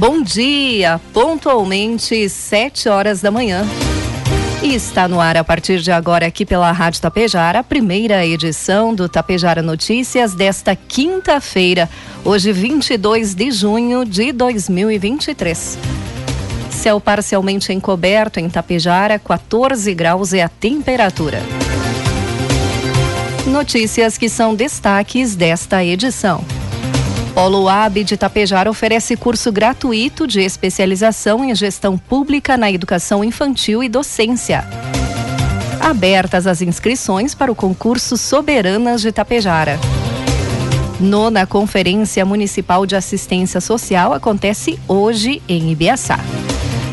Bom dia, pontualmente sete horas da manhã. E está no ar a partir de agora aqui pela Rádio Tapejara, a primeira edição do Tapejara Notícias desta quinta-feira, hoje 22 de junho de 2023. Céu parcialmente encoberto em Tapejara, 14 graus é a temperatura. Notícias que são destaques desta edição. Polo AB de Tapejar oferece curso gratuito de especialização em gestão pública na educação infantil e docência. Abertas as inscrições para o concurso Soberanas de Tapejara. Nona Conferência Municipal de Assistência Social acontece hoje em Ibiaçá.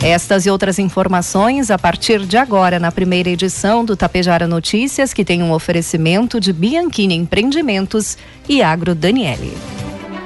Estas e outras informações a partir de agora na primeira edição do Tapejara Notícias, que tem um oferecimento de Bianchini Empreendimentos e Agro Daniele.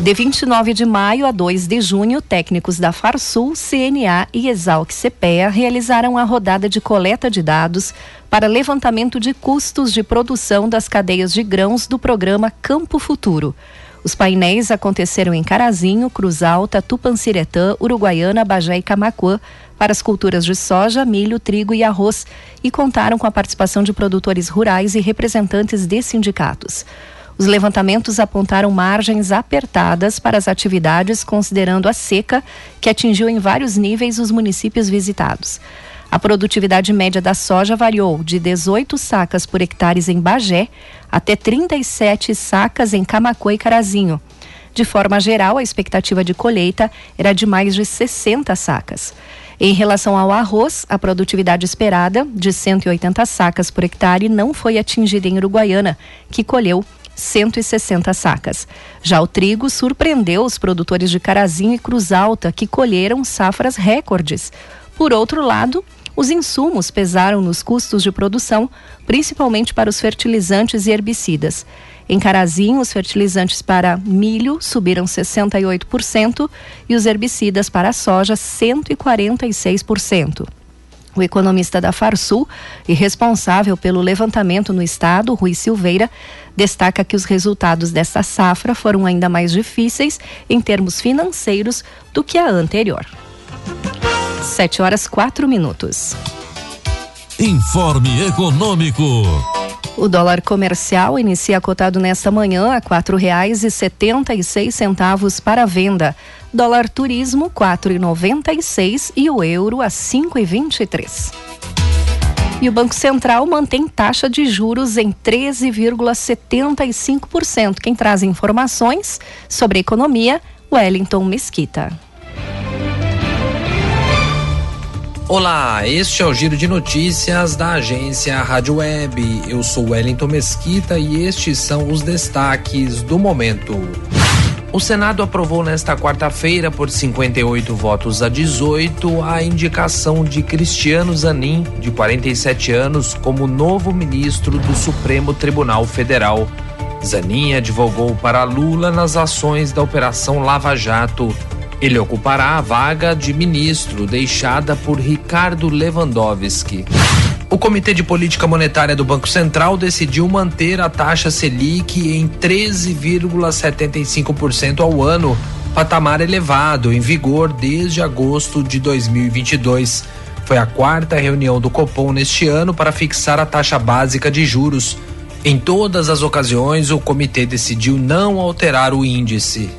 De 29 de maio a 2 de junho, técnicos da Farsul, CNA e Exalc CPEA realizaram a rodada de coleta de dados para levantamento de custos de produção das cadeias de grãos do programa Campo Futuro. Os painéis aconteceram em Carazinho, Cruz Alta, Tupanciretã, Uruguaiana, Bagé e Camacuã para as culturas de soja, milho, trigo e arroz e contaram com a participação de produtores rurais e representantes de sindicatos. Os levantamentos apontaram margens apertadas para as atividades, considerando a seca, que atingiu em vários níveis os municípios visitados. A produtividade média da soja variou de 18 sacas por hectares em Bagé até 37 sacas em Camacuã e Carazinho. De forma geral, a expectativa de colheita era de mais de 60 sacas. Em relação ao arroz, a produtividade esperada, de 180 sacas por hectare, não foi atingida em Uruguaiana, que colheu 160 sacas. Já o trigo surpreendeu os produtores de Carazinho e Cruz Alta, que colheram safras recordes. Por outro lado, os insumos pesaram nos custos de produção, principalmente para os fertilizantes e herbicidas. Em Carazinho, os fertilizantes para milho subiram 68% e os herbicidas para soja 146%. O economista da Farsul e responsável pelo levantamento no estado, Rui Silveira, destaca que os resultados desta safra foram ainda mais difíceis em termos financeiros do que a anterior. 7 horas 4 minutos. Informe Econômico. O dólar comercial inicia cotado nesta manhã a quatro reais e setenta e seis centavos para venda. Dólar turismo quatro e noventa seis o euro a cinco e vinte e três. E o Banco Central mantém taxa de juros em 13,75%. Quem traz informações sobre economia, Wellington Mesquita. Olá, este é o Giro de Notícias da agência Rádio Web. Eu sou Wellington Mesquita e estes são os destaques do momento. O Senado aprovou nesta quarta-feira, por 58 votos a 18, a indicação de Cristiano Zanin, de 47 anos, como novo ministro do Supremo Tribunal Federal. Zanin advogou para Lula nas ações da Operação Lava Jato ele ocupará a vaga de ministro deixada por Ricardo Lewandowski. O Comitê de Política Monetária do Banco Central decidiu manter a taxa Selic em 13,75% ao ano, patamar elevado, em vigor desde agosto de 2022. Foi a quarta reunião do Copom neste ano para fixar a taxa básica de juros. Em todas as ocasiões, o comitê decidiu não alterar o índice.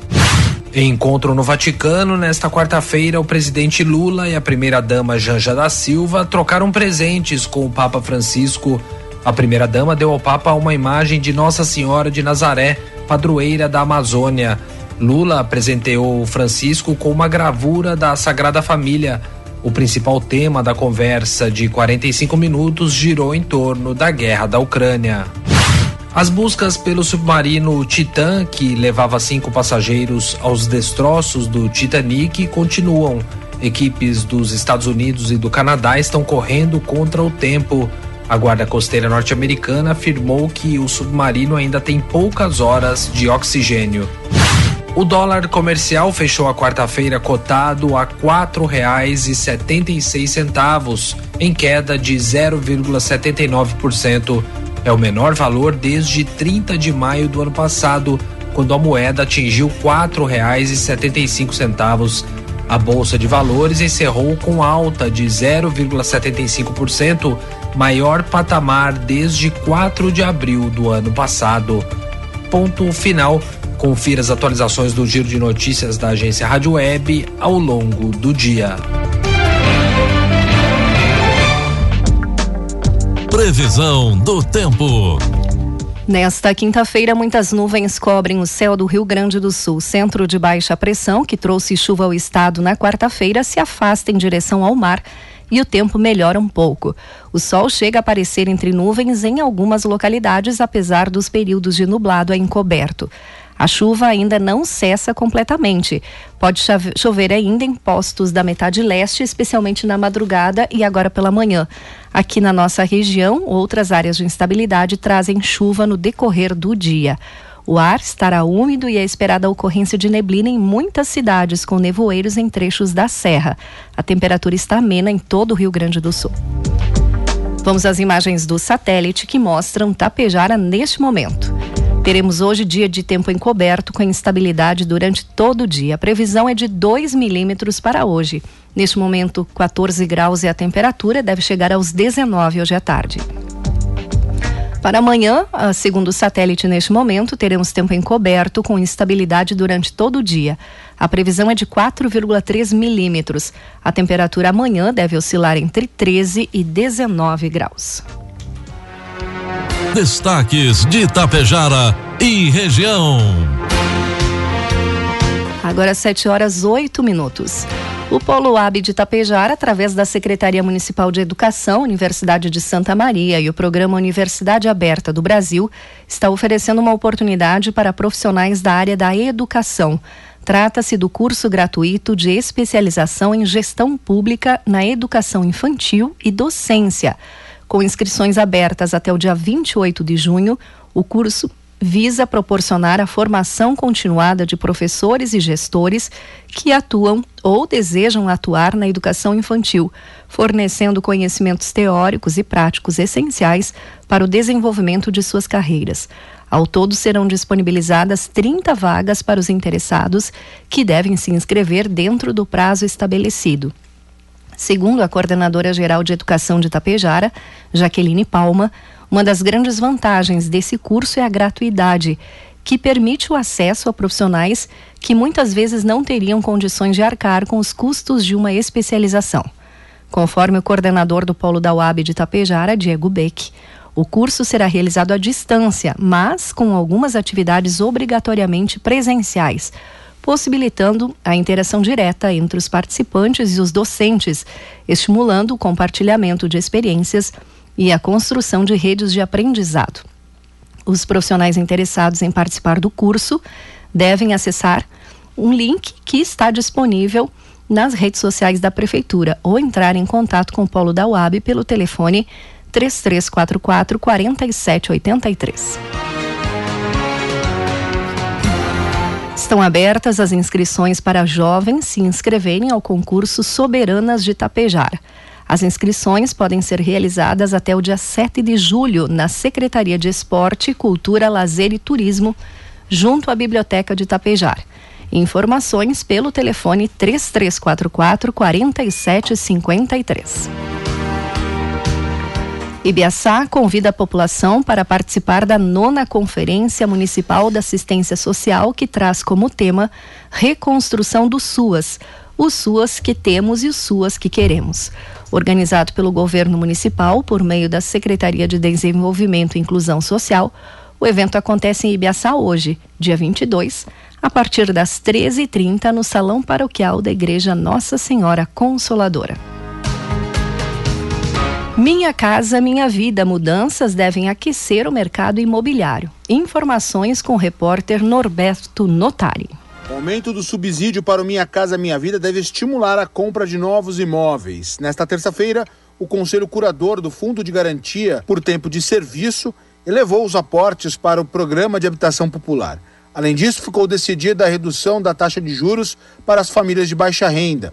Em encontro no Vaticano, nesta quarta-feira, o presidente Lula e a primeira-dama Janja da Silva trocaram presentes com o Papa Francisco. A primeira-dama deu ao Papa uma imagem de Nossa Senhora de Nazaré, padroeira da Amazônia. Lula presenteou Francisco com uma gravura da Sagrada Família. O principal tema da conversa de 45 minutos girou em torno da guerra da Ucrânia. As buscas pelo submarino Titan, que levava cinco passageiros aos destroços do Titanic, continuam. Equipes dos Estados Unidos e do Canadá estão correndo contra o tempo. A Guarda Costeira norte-americana afirmou que o submarino ainda tem poucas horas de oxigênio. O dólar comercial fechou a quarta-feira cotado a R$ 4,76, em queda de 0,79%. É o menor valor desde 30 de maio do ano passado, quando a moeda atingiu R$ 4,75. A bolsa de valores encerrou com alta de 0,75%, maior patamar desde 4 de abril do ano passado. Ponto final. Confira as atualizações do Giro de Notícias da agência Rádio Web ao longo do dia. Previsão do tempo. Nesta quinta-feira, muitas nuvens cobrem o céu do Rio Grande do Sul. Centro de baixa pressão, que trouxe chuva ao estado na quarta-feira, se afasta em direção ao mar e o tempo melhora um pouco. O sol chega a aparecer entre nuvens em algumas localidades, apesar dos períodos de nublado a encoberto. A chuva ainda não cessa completamente. Pode chover ainda em postos da metade leste, especialmente na madrugada e agora pela manhã. Aqui na nossa região, outras áreas de instabilidade trazem chuva no decorrer do dia. O ar estará úmido e é esperada a ocorrência de neblina em muitas cidades, com nevoeiros em trechos da serra. A temperatura está amena em todo o Rio Grande do Sul. Vamos às imagens do satélite que mostram Tapejara neste momento. Teremos hoje dia de tempo encoberto com instabilidade durante todo o dia. A previsão é de 2 milímetros para hoje. Neste momento, 14 graus e a temperatura deve chegar aos 19 hoje à tarde. Para amanhã, segundo o satélite neste momento, teremos tempo encoberto com instabilidade durante todo o dia. A previsão é de 4,3 milímetros. A temperatura amanhã deve oscilar entre 13 e 19 graus. Destaques de Itapejara e região. Agora 7 horas 8 minutos. O Polo AB de Itapejara, através da Secretaria Municipal de Educação, Universidade de Santa Maria e o Programa Universidade Aberta do Brasil, está oferecendo uma oportunidade para profissionais da área da educação. Trata-se do curso gratuito de especialização em gestão pública na educação infantil e docência. Com inscrições abertas até o dia 28 de junho, o curso visa proporcionar a formação continuada de professores e gestores que atuam ou desejam atuar na educação infantil, fornecendo conhecimentos teóricos e práticos essenciais para o desenvolvimento de suas carreiras. Ao todo serão disponibilizadas 30 vagas para os interessados, que devem se inscrever dentro do prazo estabelecido. Segundo a coordenadora geral de educação de Tapejara, Jaqueline Palma, uma das grandes vantagens desse curso é a gratuidade, que permite o acesso a profissionais que muitas vezes não teriam condições de arcar com os custos de uma especialização. Conforme o coordenador do Polo da UAB de Tapejara, Diego Beck, o curso será realizado à distância, mas com algumas atividades obrigatoriamente presenciais, possibilitando a interação direta entre os participantes e os docentes, estimulando o compartilhamento de experiências e a construção de redes de aprendizado. Os profissionais interessados em participar do curso devem acessar um link que está disponível nas redes sociais da Prefeitura ou entrar em contato com o Polo da UAB pelo telefone 3344 4783. Estão abertas as inscrições para jovens se inscreverem ao concurso Soberanas de Tapejar. As inscrições podem ser realizadas até o dia 7 de julho na Secretaria de Esporte, Cultura, Lazer e Turismo, junto à Biblioteca de Tapejar. Informações pelo telefone 3344 4753. Ibiaçá convida a população para participar da nona Conferência Municipal da Assistência Social, que traz como tema Reconstrução do SUAS, os SUAS que temos e os SUAS que queremos. Organizado pelo governo municipal por meio da Secretaria de Desenvolvimento e Inclusão Social, o evento acontece em Ibiaçá hoje, dia 22, a partir das 13h30 no Salão Paroquial da Igreja Nossa Senhora Consoladora. Minha Casa Minha Vida. Mudanças devem aquecer o mercado imobiliário. Informações com o repórter Norberto Notari. O aumento do subsídio para o Minha Casa Minha Vida deve estimular a compra de novos imóveis. Nesta terça-feira, o Conselho Curador do Fundo de Garantia por Tempo de Serviço elevou os aportes para o Programa de Habitação Popular. Além disso, ficou decidida a redução da taxa de juros para as famílias de baixa renda.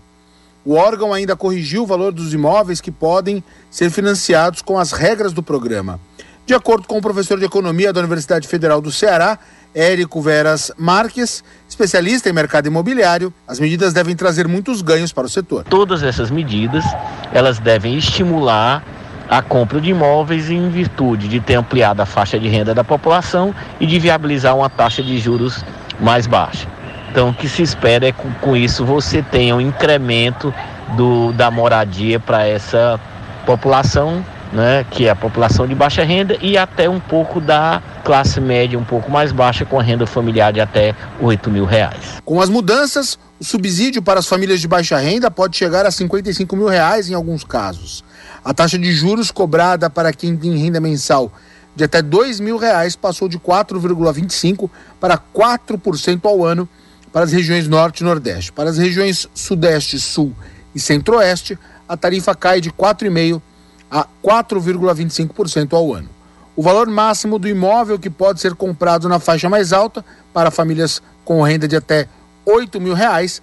O órgão ainda corrigiu o valor dos imóveis que podem ser financiados com as regras do programa. De acordo com o professor de economia da Universidade Federal do Ceará, Érico Veras Marques, especialista em mercado imobiliário, as medidas devem trazer muitos ganhos para o setor. Todas essas medidas, elas devem estimular a compra de imóveis em virtude de ter ampliado a faixa de renda da população e de viabilizar uma taxa de juros mais baixa. Então, o que se espera é que com isso você tenha um incremento do, da moradia para essa população, né, que é a população de baixa renda, e até um pouco da classe média um pouco mais baixa, com a renda familiar de até 8 mil reais. Com as mudanças, o subsídio para as famílias de baixa renda pode chegar a 55 mil reais em alguns casos. A taxa de juros cobrada para quem tem renda mensal de até 2 mil reais passou de 4,25% para 4% ao ano para as regiões Norte e Nordeste. Para as regiões Sudeste, Sul e Centro-Oeste, a tarifa cai de 4,5% a 4,25% ao ano. O valor máximo do imóvel que pode ser comprado na faixa mais alta para famílias com renda de até 8 mil reais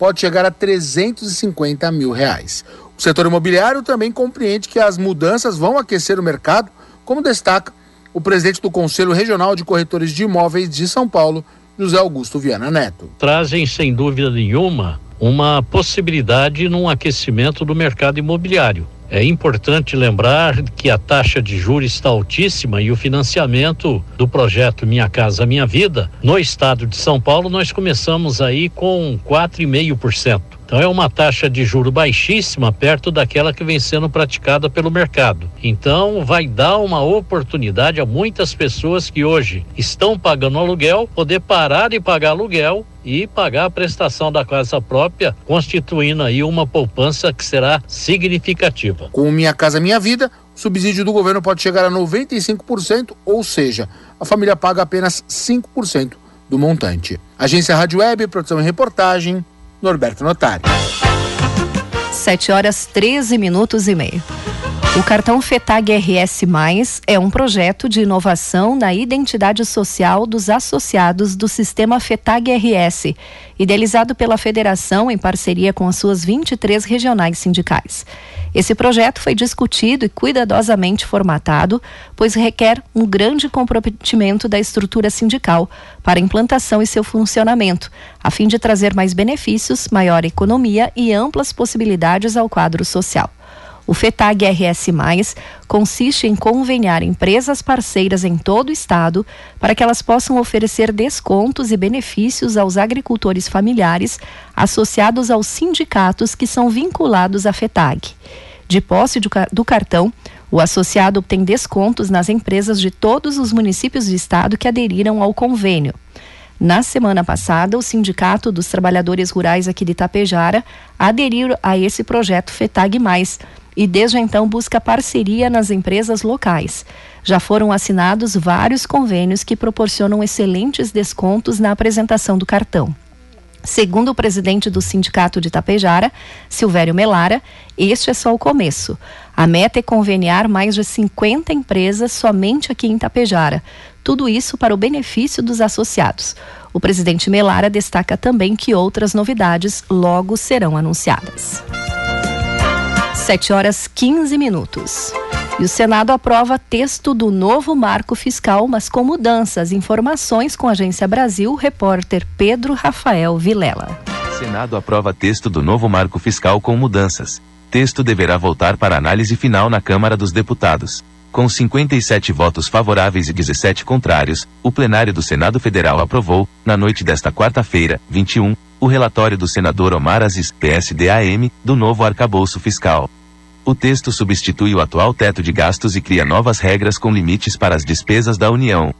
pode chegar a 350 mil reais. O setor imobiliário também compreende que as mudanças vão aquecer o mercado, como destaca o presidente do Conselho Regional de Corretores de Imóveis de São Paulo, José Augusto Viana Neto. Trazem, sem dúvida nenhuma, uma possibilidade num aquecimento do mercado imobiliário. É importante lembrar que a taxa de juros está altíssima e o financiamento do projeto Minha Casa Minha Vida, no estado de São Paulo, nós começamos aí com 4,5%. Então é uma taxa de juro baixíssima perto daquela que vem sendo praticada pelo mercado. Então vai dar uma oportunidade a muitas pessoas que hoje estão pagando aluguel poder parar de pagar aluguel e pagar a prestação da casa própria, constituindo aí uma poupança que será significativa. Com Minha Casa Minha Vida, o subsídio do governo pode chegar a 95%, ou seja, a família paga apenas 5% do montante. Agência Rádio Web, produção e reportagem, Norberto Notari. 7 horas 13 minutos e meio. O cartão FETAG RS é um projeto de inovação na identidade social dos associados do sistema FETAG RS, idealizado pela federação em parceria com as suas 23 regionais sindicais. Esse projeto foi discutido e cuidadosamente formatado, pois requer um grande comprometimento da estrutura sindical para implantação e seu funcionamento, a fim de trazer mais benefícios, maior economia e amplas possibilidades ao quadro social. O FETAG RS+, consiste em conveniar empresas parceiras em todo o estado para que elas possam oferecer descontos e benefícios aos agricultores familiares associados aos sindicatos que são vinculados à FETAG. De posse do cartão, o associado obtém descontos nas empresas de todos os municípios do estado que aderiram ao convênio. Na semana passada, o Sindicato dos Trabalhadores Rurais aqui de Itapejara aderiu a esse projeto FETAG+, e desde então busca parceria nas empresas locais. Já foram assinados vários convênios que proporcionam excelentes descontos na apresentação do cartão. Segundo o presidente do Sindicato de Tapejara, Silvério Melara, este é só o começo. A meta é conveniar mais de 50 empresas somente aqui em Tapejara. Tudo isso para o benefício dos associados. O presidente Melara destaca também que outras novidades logo serão anunciadas. 7 horas 15 minutos. E o Senado aprova texto do novo marco fiscal, mas com mudanças. Informações com a Agência Brasil, repórter Pedro Rafael Vilela. Senado aprova texto do novo marco fiscal com mudanças. Texto deverá voltar para análise final na Câmara dos Deputados. Com 57 votos favoráveis e 17 contrários, o plenário do Senado Federal aprovou, na noite desta quarta-feira, 21, o relatório do senador Omar Aziz, PSDAM, do novo arcabouço fiscal. O texto substitui o atual teto de gastos e cria novas regras com limites para as despesas da União.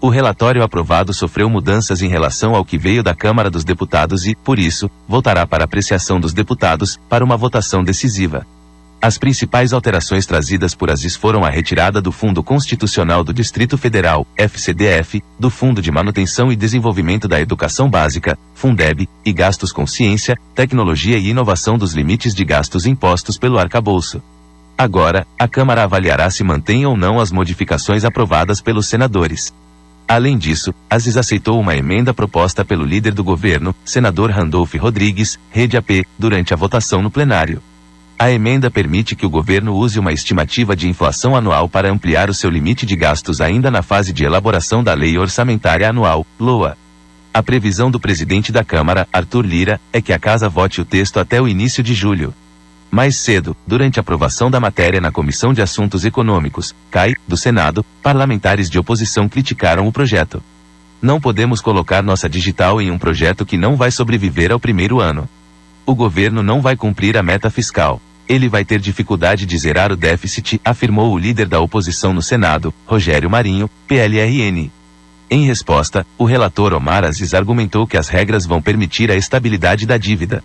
O relatório aprovado sofreu mudanças em relação ao que veio da Câmara dos Deputados e, por isso, voltará para apreciação dos deputados, para uma votação decisiva. As principais alterações trazidas por Aziz foram a retirada do Fundo Constitucional do Distrito Federal, FCDF, do Fundo de Manutenção e Desenvolvimento da Educação Básica, Fundeb, e gastos com ciência, tecnologia e inovação dos limites de gastos impostos pelo arcabouço. Agora, a Câmara avaliará se mantém ou não as modificações aprovadas pelos senadores. Além disso, Aziz aceitou uma emenda proposta pelo líder do governo, senador Randolph Rodrigues, Rede AP, durante a votação no plenário. A emenda permite que o governo use uma estimativa de inflação anual para ampliar o seu limite de gastos ainda na fase de elaboração da Lei Orçamentária Anual, LOA. A previsão do presidente da Câmara, Arthur Lira, é que a casa vote o texto até o início de julho. Mais cedo, durante a aprovação da matéria na Comissão de Assuntos Econômicos, CAI, do Senado, parlamentares de oposição criticaram o projeto. Não podemos colocar nossa digital em um projeto que não vai sobreviver ao primeiro ano. O governo não vai cumprir a meta fiscal ele vai ter dificuldade de zerar o déficit, afirmou o líder da oposição no Senado, Rogério Marinho, PLRN. Em resposta, o relator Omar Aziz argumentou que as regras vão permitir a estabilidade da dívida.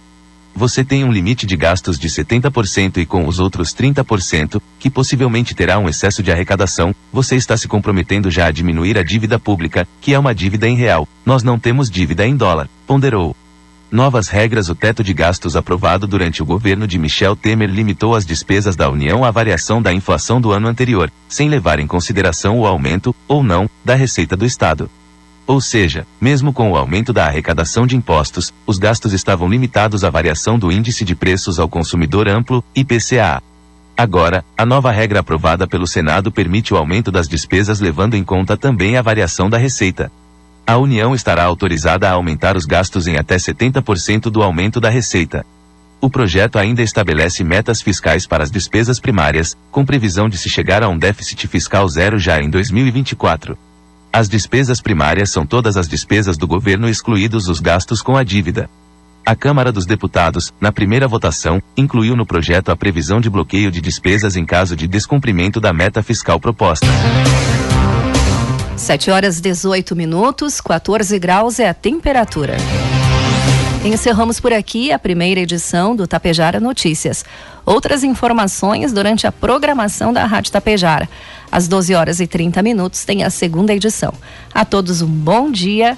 Você tem um limite de gastos de 70% e com os outros 30%, que possivelmente terá um excesso de arrecadação, você está se comprometendo já a diminuir a dívida pública, que é uma dívida em real. Nós não temos dívida em dólar, ponderou. Novas regras O teto de gastos aprovado durante o governo de Michel Temer limitou as despesas da União à variação da inflação do ano anterior, sem levar em consideração o aumento, ou não, da receita do Estado. Ou seja, mesmo com o aumento da arrecadação de impostos, os gastos estavam limitados à variação do índice de preços ao consumidor amplo, IPCA. Agora, a nova regra aprovada pelo Senado permite o aumento das despesas levando em conta também a variação da receita a União estará autorizada a aumentar os gastos em até 70% do aumento da receita. O projeto ainda estabelece metas fiscais para as despesas primárias, com previsão de se chegar a um déficit fiscal zero já em 2024. As despesas primárias são todas as despesas do governo excluídos os gastos com a dívida. A Câmara dos Deputados, na primeira votação, incluiu no projeto a previsão de bloqueio de despesas em caso de descumprimento da meta fiscal proposta. 7 horas 18 minutos, 14 graus é a temperatura. Encerramos por aqui a primeira edição do Tapejara Notícias. Outras informações durante a programação da Rádio Tapejara. Às 12 horas e 30 minutos tem a segunda edição. A todos um bom dia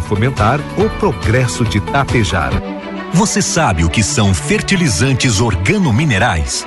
fomentar o progresso de Tapejara. Você sabe o que são fertilizantes organominerais?